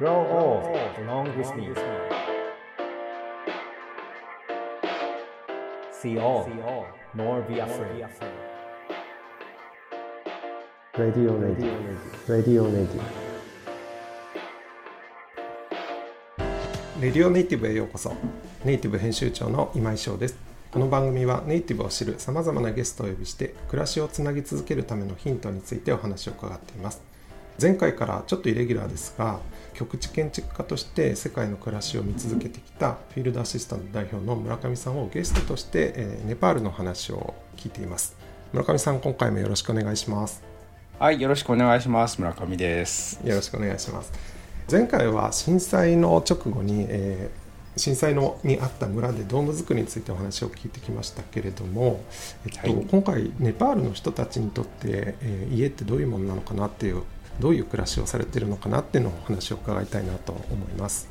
Grow old along with me. See all, nor be afraid. Radio Radio Radio Radio レディオネイティブへようこそ。ネイティブ編集長の今井翔です。この番組はネイティブを知るさまざまなゲストをお呼びして暮らしをつなぎ続けるためのヒントについてお話を伺っています前回からちょっとイレギュラーですが局地建築家として世界の暮らしを見続けてきたフィールドアシスタント代表の村上さんをゲストとして、えーネパールの話を聞いています村上さん今回もよろしくお願いしますはい、よろしくお願いします。村上です。よろしくお願いします前回は震災の直後に、えー震災のにあった村でドーム作りについてお話を聞いてきましたけれども、えっとはい今回ネパールの人たちにとって、えー家ってどういうものなのかなっていうどういう暮らしをされているのかなっていうのをお話を伺いたいなと思います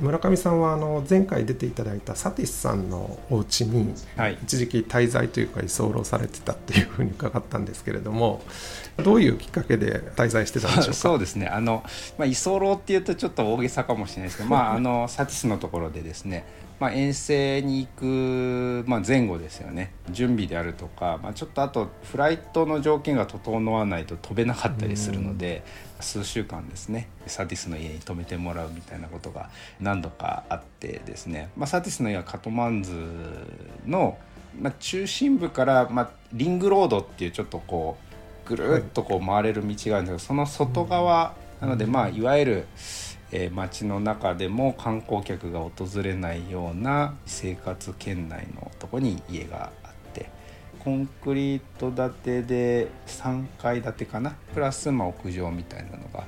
村上さんはあの前回出ていただいたサティスさんのお家にはい。一時期滞在というか居候されてたっていうふうに伺ったんですけれどもどういうきっかけで滞在してたんでしょうか？そうですね。あの、まあ、居候っていうとちょっと大げさかもしれないですけど、まあ、あの、サティスのところでですね。まあ、遠征に行く、まあ、前後ですよね。準備であるとか、まあ、ちょっとあとフライトの条件が整わないと飛べなかったりするので。数週間ですねサティスの家に泊めてもらうみたいなことが何度かあってですね、まあ、サティスの家はカトマンズの、まあ、中心部から、まあ、リングロードっていうちょっとこうぐるっとこう回れる道があるんですけどその外側なのでまあいわゆる、えー街の中でも観光客が訪れないような生活圏内のとこに家があってコンクリート建てで3階建てかな？プラスまあ屋上みたいなのが、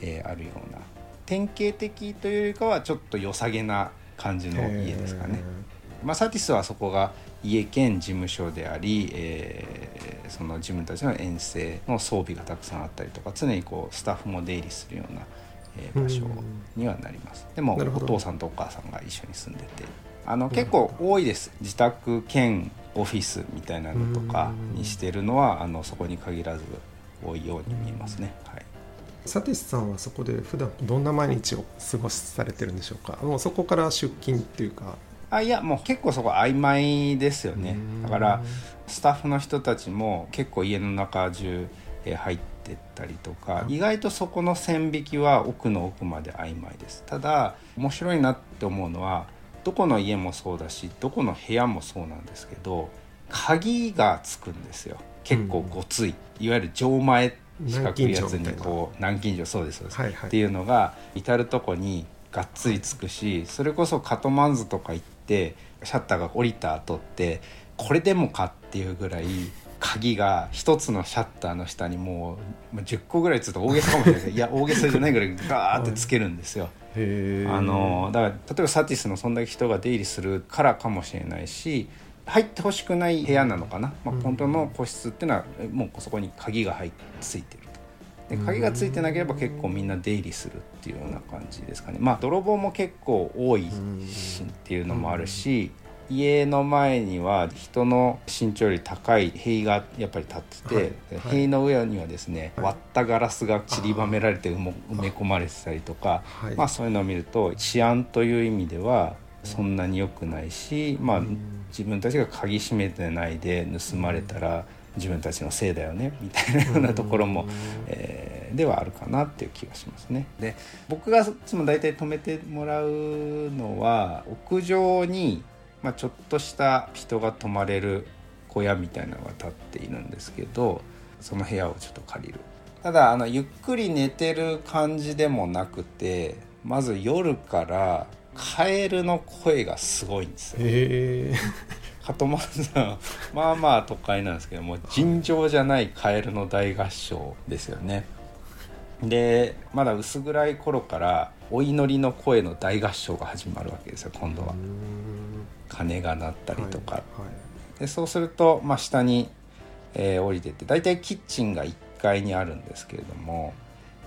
えーあるような。典型的というよりかはちょっと良さげな感じの家ですかね。まあ、サティスはそこが家兼事務所であり、えーその自分たちの遠征の装備がたくさんあったりとか常にこうスタッフも出入りするような、えー場所にはなります。でもお父さんとお母さんが一緒に住んでて。あの結構多いです。自宅兼オフィスみたいなのとかにしてるのはあのそこに限らず多いように見えますね。はい。サティスさんはそこで普段どんな毎日を過ごしされてるんでしょうか？もうそこから出勤っていうか。あいやもう結構そこ曖昧ですよね。うん。だからスタッフの人たちも結構家の中中えー入ってったりとか意外とそこの線引きは奥の奥まで曖昧です。ただ面白いなって思うのはどこの家もそうだしどこの部屋もそうなんですけど鍵がつくんですよ。結構ごつい、いわゆる錠前四角いやつにこう南京錠そうですそうです、はいはい。っていうのが至る所にがっつりつくしそれこそカトマンズとか行ってシャッターが降りた後ってこれでもかっていうぐらい鍵が一つのシャッターの下にもうまあ10個ぐらいつうと大げさかもしれない。け どいや大げさじゃないぐらいガーってつけるんですよ。へあのだから例えばサティスのそんだけ人が出入りするからかもしれないし入ってほしくない部屋なのかな、まあ、本当の個室っていうのはえもうそこに鍵が入っついてると。で鍵がついてなければ結構みんな出入りするっていうような感じですかね。まあ泥棒も結構多いしっていうのもあるし家の前には人の身長より高い塀がやっぱり立ってて、はい。はい。塀の上にはですね、はい。割ったガラスが散りばめられて埋め込まれてたりとか、はい。まあ、そういうのを見ると治安という意味ではそんなに良くないし、まあ、自分たちが鍵閉めてないで盗まれたら自分たちのせいだよねみたいなようなところも、えーではあるかなっていう気がしますね。で僕がいつも大体泊めてもらうのは屋上に、まあ、ちょっとした人が泊まれる小屋みたいなのが立っているんですけどその部屋をちょっと借りる。ただあのゆっくり寝てる感じでもなくてまず夜からカエルの声がすごいんですよ。えカトマンズはまあまあ都会なんですけども尋常じゃないカエルの大合唱ですよね。でまだ薄暗い頃からお祈りの声の大合唱が始まるわけですよ今度は。鐘が鳴ったりとか、でそうすると、まあ、下に、えー降りてって大体キッチンが1階にあるんですけれども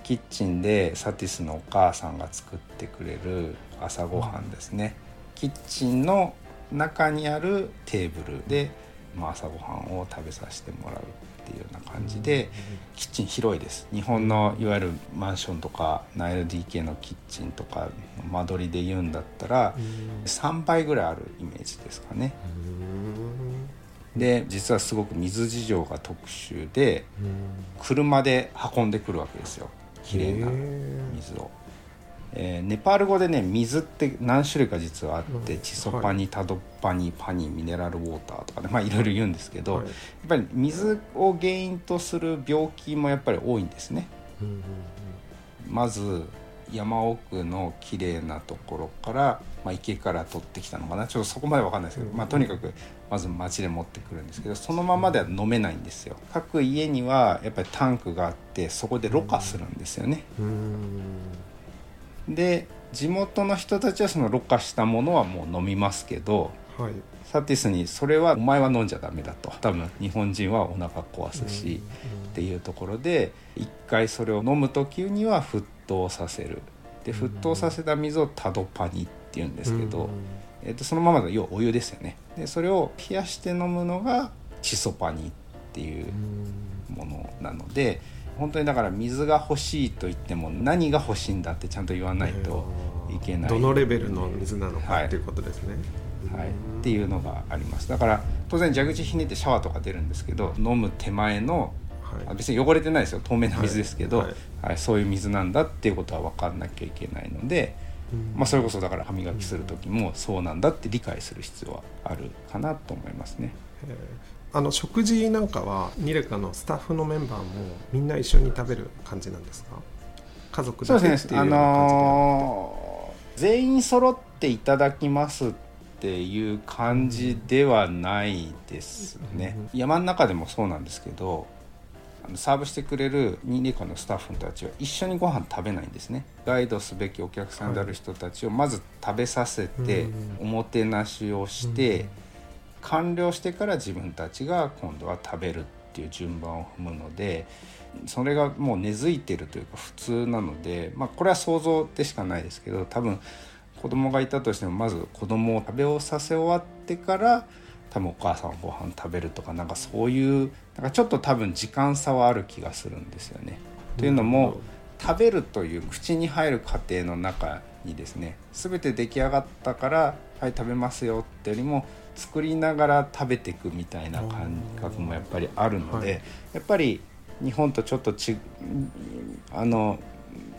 キッチンでサティスのお母さんが作ってくれる朝ごはんですね、キッチンの中にあるテーブルで、まあ、朝ごはんを食べさせてもらうっていうような感じで、キッチン広いです。日本のいわゆるマンションとか 9LDK のキッチンとか間取りで言うんだったら3倍ぐらいあるイメージですかね。で実はすごく水事情が特殊で車で運んでくるわけですよ。きれいな水を。えーネパール語でね水って何種類か実はあって、うん。チソパニタドッパニパニミネラルウォーターとかねまあい。ろいろ言うんですけど、はい。やっぱり水を原因とする病気もやっぱり多いんですね。まず山奥の綺麗なところから、まあ、池から取ってきたのかな。ちょっとそこまで分かんないですけど、まあ、とにかくまず町で持ってくるんですけどそのままでは飲めないんですよ。各家にはやっぱりタンクがあってそこでろ過するんですよねで地元の人たちはそのろ過したものはもう飲みますけどはい。サティスにそれはお前は飲んじゃダメだと。多分日本人はお腹壊すし、っていうところで一回それを飲む時には沸騰させる。で沸騰させた水をタドパニっていうんですけど、えっとそのままの要はお湯ですよね。でそれを冷やして飲むのがチソパニっていうものなので本当にだから水が欲しいと言っても何が欲しいんだってちゃんと言わないといけない。どのレベルの水なのかはい。っていうことですね、はい、っていうのがあります。だから当然蛇口ひねってシャワーとか出るんですけど飲む手前のはい。あ別に汚れてないですよ。透明な水ですけど、ははい。い。そういう水なんだっていうことは分かんなきゃいけないので、まあ、それこそだから歯磨きする時もそうなんだって理解する必要はあるかなと思いますね。あの食事なんかはニレカのスタッフのメンバーもみんな一緒に食べる感じなんですか？家族だけっていう感じではなくてのー全員揃っていただきますっていう感じではないですね、山の中でもそうなんですけどサーブしてくれるニリカのスタッフたちは一緒にご飯食べないんですね。ガイドすべきお客さんである人たちをまず食べさせて、おもてなしをして、完了してから自分たちが今度は食べるっていう順番を踏むのでそれがもう根付いてるというか普通なので、まあ、これは想像でしかないですけど多分子供がいたとしてもまず子供を食べをさせ終わってから多分お母さんご飯食べるとかなんかそういうなんかちょっと多分時間差はある気がするんですよね。というのも食べるという口に入る過程の中にですね全て出来上がったから「はい食べますよ」ってよりも作りながら食べていくみたいな感覚もやっぱりあるので、はい。やっぱり日本とちょっとちあの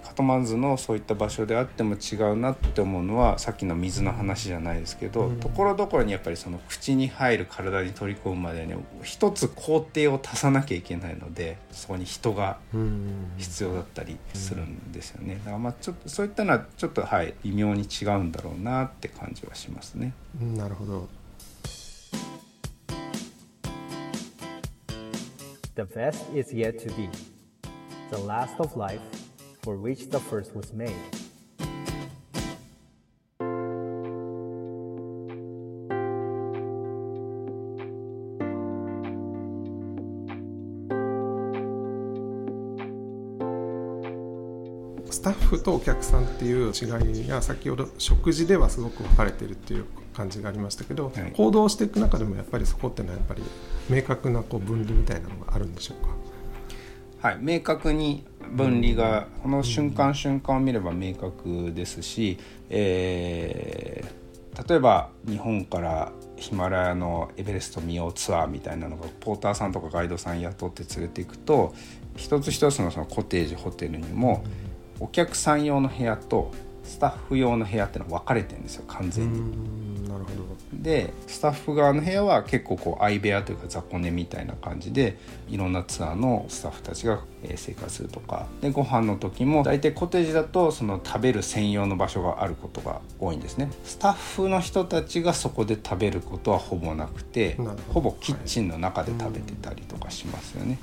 カトマンズのそういった場所であっても違うなって思うのはさっきの水の話じゃないですけどところどころにやっぱりその口に入る体に取り込むまでに一つ工程を足さなきゃいけないのでそこに人が必要だったりするんですよね。だからまあちょっとそういったのはちょっとはい微妙に違うんだろうなって感じはしますね。うん。なるほど The best is yet to be. The last of life, for which the first was made. スタッフとお客さんっていう違いや先ほど食事ではすごく分かれてるっていう感じがありましたけど、はい。行動していく中でもやっぱりそこってのはやっぱり明確なこう分離みたいなのがあるんでしょうか？はい、明確に分離がこの瞬間瞬間を見れば明確ですし、えー例えば日本からヒマラヤのエベレスト見ようツアーみたいなのがポーターさんとかガイドさん雇って連れていくと一つ一つのそのコテージホテルにもお客さん用の部屋とスタッフ用の部屋っていうのが分かれてるんですよ完全に。でスタッフ側の部屋は結構こう相部屋というか雑魚寝みたいな感じでいろんなツアーのスタッフたちがえー生活するとか。でご飯の時も大体コテージだとその食べる専用の場所があることが多いんですね。スタッフの人たちがそこで食べることはほぼなくてほぼキッチンの中で食べてたりとかしますよね、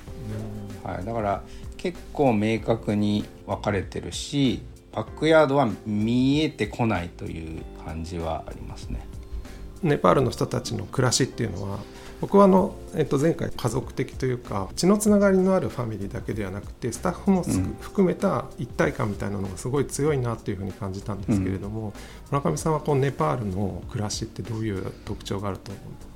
はい、だから結構明確に分かれてるしバックヤードは見えてこないという感じはありますねネパールの人たちの暮らしっていうのは僕はあの、えっと、前回家族的というか血のつながりのあるファミリーだけではなくてスタッフもすうん。含めた一体感みたいなのがすごい強いなっていうふうに感じたんですけれども、村上さんはこうネパールの暮らしってどういう特徴があると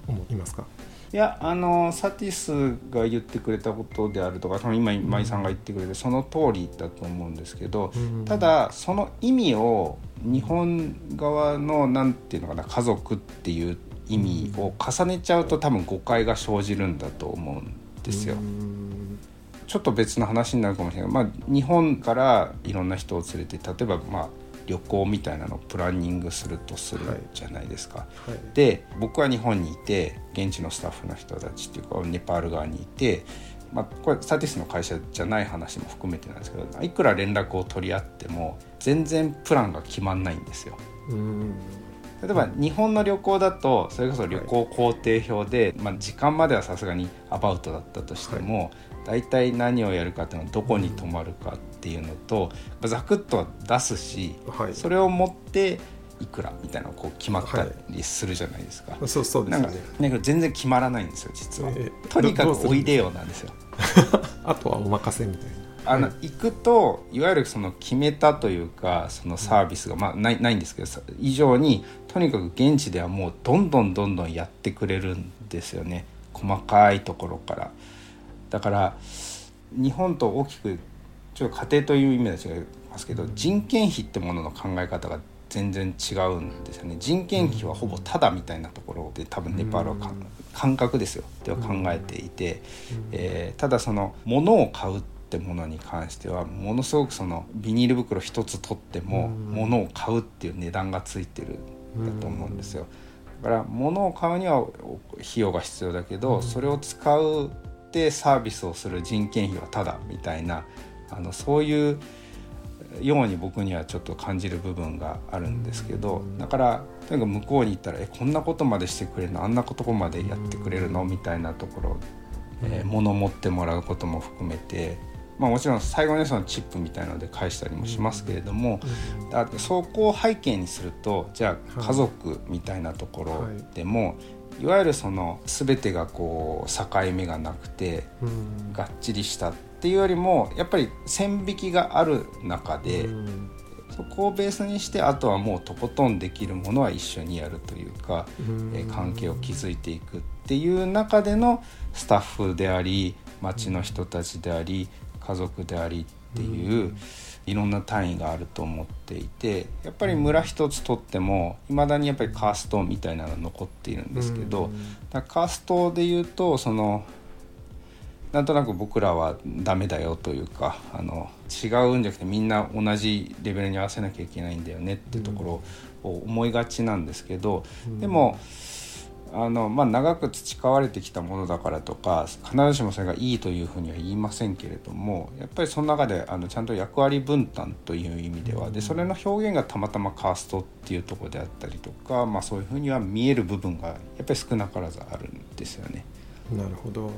思いますか？いやあのサティスが言ってくれたことであるとかその今今井さんが言ってくれてその通りだと思うんですけど、うんただその意味を日本側のなんていうのかな家族っていう意味を重ねちゃうと多分誤解が生じるんだと思うんですよ。うんちょっと別の話になるかもしれない、まあ、日本からいろんな人を連れて例えばまあ旅行みたいなのをプランニングするとするはいじゃないですか。はい。で僕は日本にいて現地のスタッフの人たちっていうかネパール側にいて、まあ、これスタティスの会社じゃない話も含めてなんですけどいくら連絡を取り合っても全然プランが決まんないんですよ。うん。例えば日本の旅行だとそれこそ旅行工程表で、まあ、時間まではさすがにアバウトだったとしても、大体何をやるかっていうのはどこに泊まるかっていうのと、まあざくっとは出すし、はい。それを持っていくらみたいなこう決まったりするじゃないですか。そうそうでなんかすねなんか全然決まらないんですよ実は、ええ。とにかくおいでよなんですよ。あとはお任せみたいな。あの、行くといわゆるその決めたというかそのサービスが、まあ、ないないんですけどさ以上にとにかく現地ではもうどんどんどんどんやってくれるんですよね。細かいところから。だから日本と大きくちょっと家庭という意味では違いますけど人件費ってものの考え方が全然違うんですよね。人件費はほぼタダみたいなところで多分ネパールはか感覚ですよ。では考えていて、えーただその物を買うってものに関してはものすごくそのビニール袋一つ取っても物を買うっていう値段がついてるんだと思うんですよ。だから物を買うにはお費用が必要だけど、それを使うってサービスをする人件費はただみたいなあのそういうように僕にはちょっと感じる部分があるんですけどだからとにかく向こうに行ったら「えこんなことまでしてくれるの？あんなことまでやってくれるの?」みたいなところ、えー物を持ってもらうことも含めて。まあ、もちろん最後にそのチップみたいので返したりもしますけれども、だそこを背景にするとじゃあ家族みたいなところでも、い、わゆるその全てがこう境目がなくてうんがっちりしたっていうよりもやっぱり線引きがある中で、うん。そこをベースにしてあとはもうとことんできるものは一緒にやるというか、うん。えー関係を築いていくっていう中でのスタッフであり町の人たちであり家族でありっていう、いろんな単位があると思っていてやっぱり村一つとってもいまだにやっぱりカーストみたいなのが残っているんですけど、カーストで言うとそのなんとなく僕らはダメだよというかあの違うんじゃなくてみんな同じレベルに合わせなきゃいけないんだよねっていうところを思いがちなんですけど、でもあの、まあ、長く培われてきたものだからとか必ずしもそれがいいというふうには言いませんけれどもやっぱりその中であのちゃんと役割分担という意味ではでそれの表現がたまたまカーストっていうところであったりとか、まあ、そういうふうには見える部分がやっぱり少なからずあるんですよね。なるほど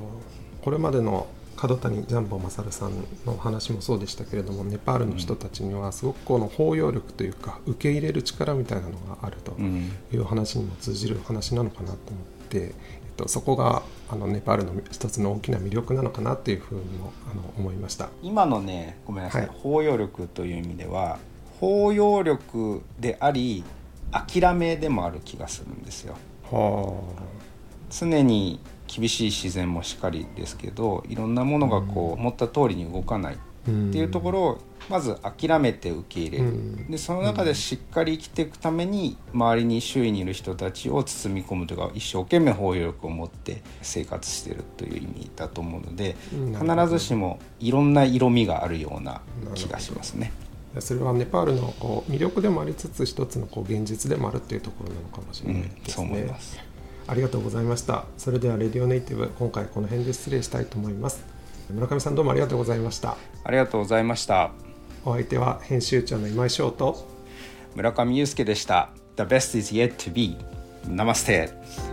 これまでの角谷ジャンボ勝さんの話もそうでしたけれどもネパールの人たちにはすごくこの包容力というか受け入れる力みたいなのがあるとうんいう話にも通じる話なのかなと思って、えっと、そこがあのネパールの一つの大きな魅力なのかなというふうにもあの思いました。今のねごめんなさい、はい包容力という意味では包容力であり諦めでもある気がするんですよ。は常に厳しい自然もしかりですけどいろんなものがこう思った通りに動かないっていうところをまず諦めて受け入れる、うんでその中でしっかり生きていくために周りに周囲にいる人たちを包み込むというか一生懸命包容力を持って生活しているという意味だと思うので必ずしもいろんな色味があるような気がしますね。それはネパールのこう魅力でもありつつ一つのこう現実でもあるっていうところなのかもしれないうん、ですそう思いね。ます。ありがとうございました。それではレディオネイティブ今回この辺で失礼したいと思います。村上さんどうもありがとうございました。ありがとうございました。お相手は編集長の今井翔と村上祐介でした。The best is yet to be. Namaste.